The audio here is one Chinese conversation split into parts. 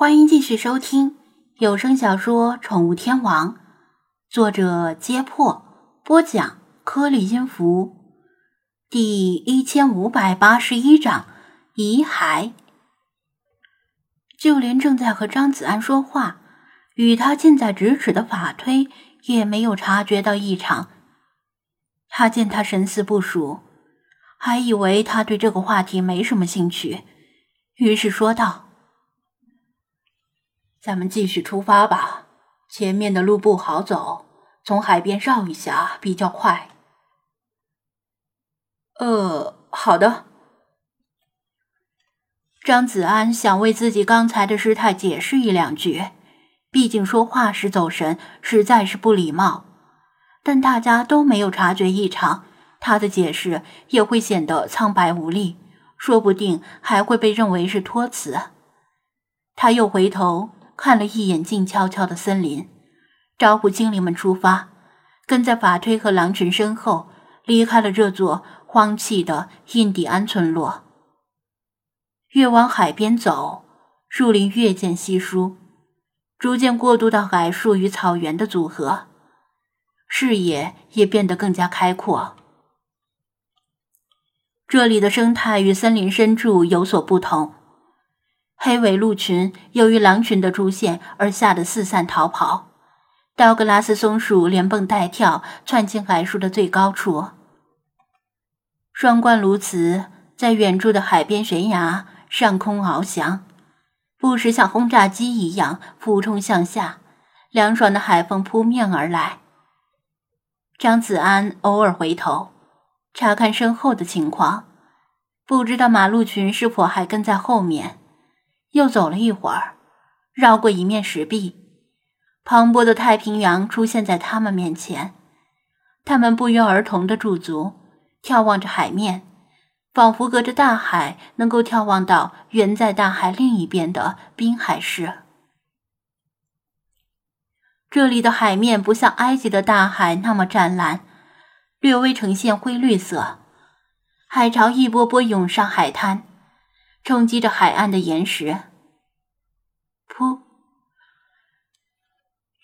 欢迎继续收听有声小说《宠物天王》，作者：揭破，播讲：颗粒音符，第一千五百八十一章：遗骸。就连正在和张子安说话、与他近在咫尺的法推，也没有察觉到异常。他见他神思不属，还以为他对这个话题没什么兴趣，于是说道。咱们继续出发吧，前面的路不好走，从海边绕一下比较快。呃，好的。张子安想为自己刚才的失态解释一两句，毕竟说话时走神实在是不礼貌。但大家都没有察觉异常，他的解释也会显得苍白无力，说不定还会被认为是托词。他又回头。看了一眼静悄悄的森林，招呼精灵们出发，跟在法推和狼群身后离开了这座荒弃的印第安村落。越往海边走，树林越见稀疏，逐渐过渡到矮树与草原的组合，视野也变得更加开阔。这里的生态与森林深处有所不同。黑尾鹿群由于狼群的出现而吓得四散逃跑，道格拉斯松鼠连蹦带跳窜进矮树的最高处。双冠鸬鹚在远处的海边悬崖上空翱翔，不时像轰炸机一样俯冲向下，凉爽的海风扑面而来。张子安偶尔回头查看身后的情况，不知道马鹿群是否还跟在后面。又走了一会儿，绕过一面石壁，磅礴的太平洋出现在他们面前。他们不约而同的驻足，眺望着海面，仿佛隔着大海能够眺望到远在大海另一边的滨海市。这里的海面不像埃及的大海那么湛蓝，略微呈现灰绿色。海潮一波波涌上海滩。冲击着海岸的岩石，噗！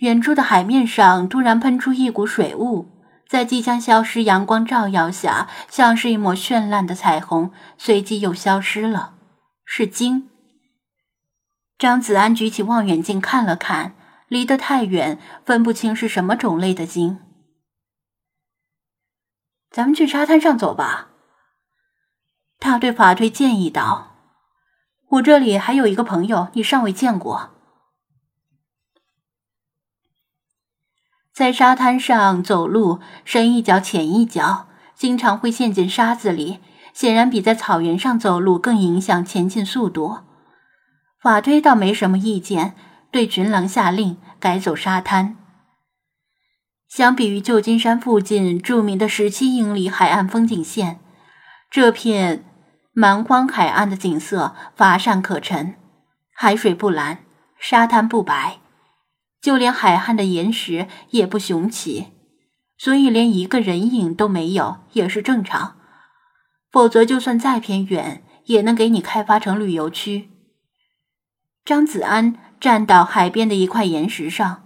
远处的海面上突然喷出一股水雾，在即将消失阳光照耀下，像是一抹绚烂的彩虹，随即又消失了。是鲸。张子安举起望远镜看了看，离得太远，分不清是什么种类的鲸。咱们去沙滩上走吧。他对法推建议道。我这里还有一个朋友，你尚未见过。在沙滩上走路，深一脚浅一脚，经常会陷进沙子里，显然比在草原上走路更影响前进速度。法推倒没什么意见，对群狼下令改走沙滩。相比于旧金山附近著名的十七英里海岸风景线，这片。蛮荒海岸的景色乏善可陈，海水不蓝，沙滩不白，就连海岸的岩石也不雄奇，所以连一个人影都没有也是正常。否则，就算再偏远，也能给你开发成旅游区。张子安站到海边的一块岩石上，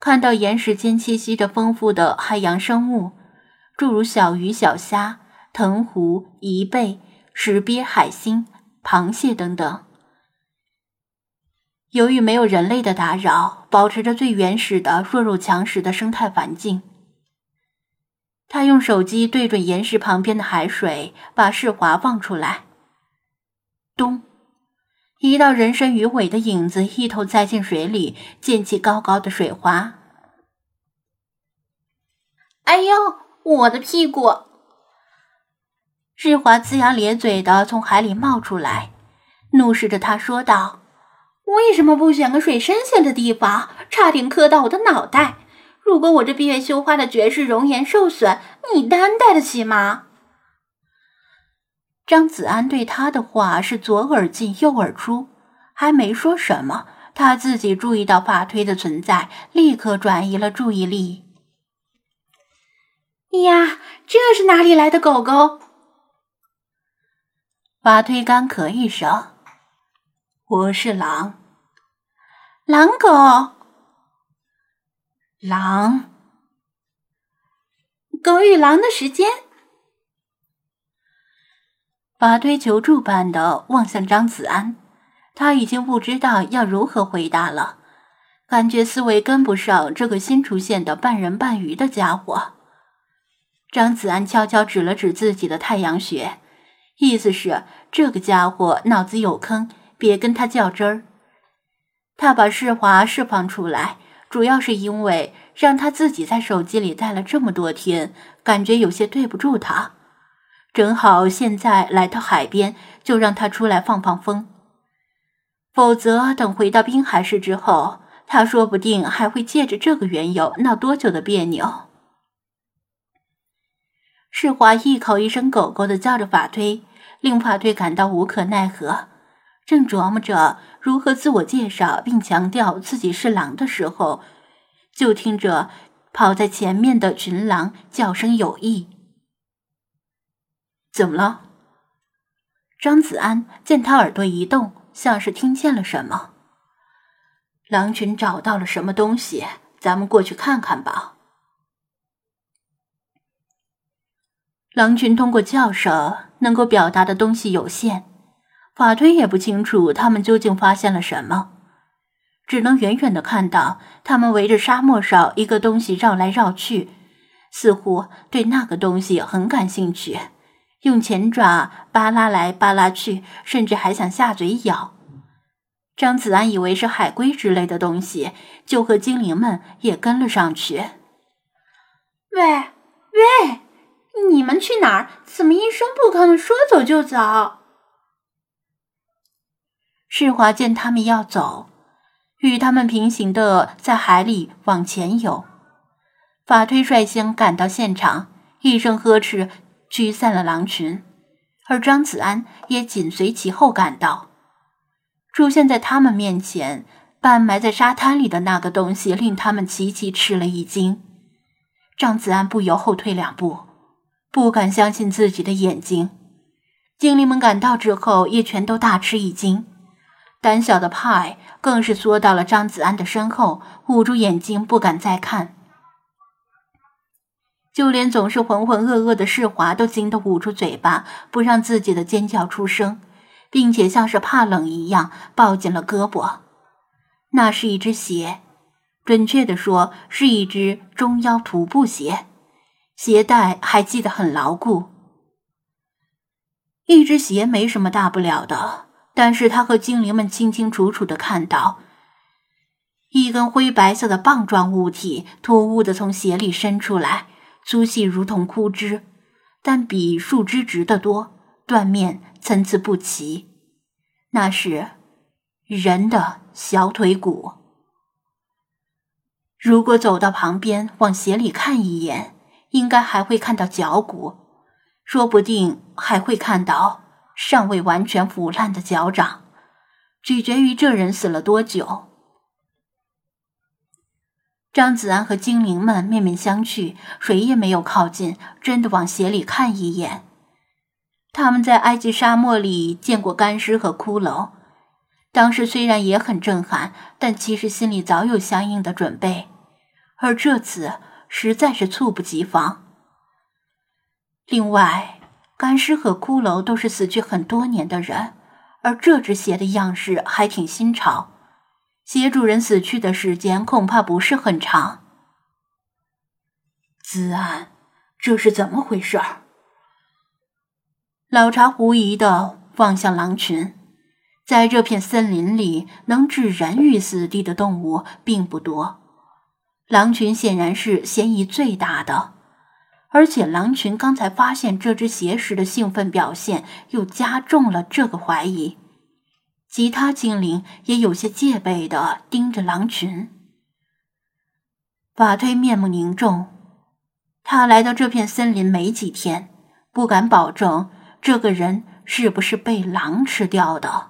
看到岩石间栖息着丰富的海洋生物，诸如小鱼、小虾、藤壶、贻贝。石鳖、海星、螃蟹等等，由于没有人类的打扰，保持着最原始的弱肉强食的生态环境。他用手机对准岩石旁边的海水，把视滑放出来。咚！一道人身鱼尾的影子一头栽进水里，溅起高高的水花。哎呦，我的屁股！日华龇牙咧嘴的从海里冒出来，怒视着他说道：“为什么不选个水深些的地方？差点磕到我的脑袋！如果我这闭月羞花的绝世容颜受损，你担待得起吗？”张子安对他的话是左耳进右耳出，还没说什么，他自己注意到法推的存在，立刻转移了注意力。呀，这是哪里来的狗狗？法推干咳一声：“我是狼。”狼狗，狼，狗与狼的时间。法推求助般的望向张子安，他已经不知道要如何回答了。感觉思维跟不上这个新出现的半人半鱼的家伙。张子安悄悄指了指自己的太阳穴，意思是这个家伙脑子有坑，别跟他较真儿。他把世华释放出来，主要是因为让他自己在手机里待了这么多天，感觉有些对不住他。正好现在来到海边，就让他出来放放风。否则，等回到滨海市之后。他说不定还会借着这个缘由闹多久的别扭。世华一口一声“狗狗”的叫着法推，令法队感到无可奈何。正琢磨着如何自我介绍并强调自己是狼的时候，就听着跑在前面的群狼叫声有异。怎么了？张子安见他耳朵一动，像是听见了什么。狼群找到了什么东西？咱们过去看看吧。狼群通过叫声能够表达的东西有限，法推也不清楚他们究竟发现了什么，只能远远的看到他们围着沙漠上一个东西绕来绕去，似乎对那个东西很感兴趣，用前爪扒拉来扒拉去，甚至还想下嘴咬。张子安以为是海龟之类的东西，就和精灵们也跟了上去。喂喂，你们去哪儿？怎么一声不吭的说走就走？世华见他们要走，与他们平行的在海里往前游。法推率先赶到现场，一声呵斥，驱散了狼群，而张子安也紧随其后赶到。出现在他们面前，半埋在沙滩里的那个东西令他们齐齐吃了一惊。张子安不由后退两步，不敢相信自己的眼睛。精灵们赶到之后，也全都大吃一惊。胆小的派更是缩到了张子安的身后，捂住眼睛不敢再看。就连总是浑浑噩噩的世华都惊得捂住嘴巴，不让自己的尖叫出声。并且像是怕冷一样抱紧了胳膊，那是一只鞋，准确的说是一只中腰徒步鞋，鞋带还系得很牢固。一只鞋没什么大不了的，但是他和精灵们清清楚楚的看到，一根灰白色的棒状物体突兀的从鞋里伸出来，粗细如同枯枝，但比树枝直得多，断面。参差不齐，那是人的小腿骨。如果走到旁边往鞋里看一眼，应该还会看到脚骨，说不定还会看到尚未完全腐烂的脚掌。取决于这人死了多久。张子安和精灵们面面相觑，谁也没有靠近，真的往鞋里看一眼。他们在埃及沙漠里见过干尸和骷髅，当时虽然也很震撼，但其实心里早有相应的准备，而这次实在是猝不及防。另外，干尸和骷髅都是死去很多年的人，而这只鞋的样式还挺新潮，鞋主人死去的时间恐怕不是很长。子安，这是怎么回事儿？老茶狐疑的望向狼群，在这片森林里，能置人于死地的动物并不多，狼群显然是嫌疑最大的。而且，狼群刚才发现这只鞋时的兴奋表现，又加重了这个怀疑。其他精灵也有些戒备的盯着狼群。法推面目凝重，他来到这片森林没几天，不敢保证。这个人是不是被狼吃掉的？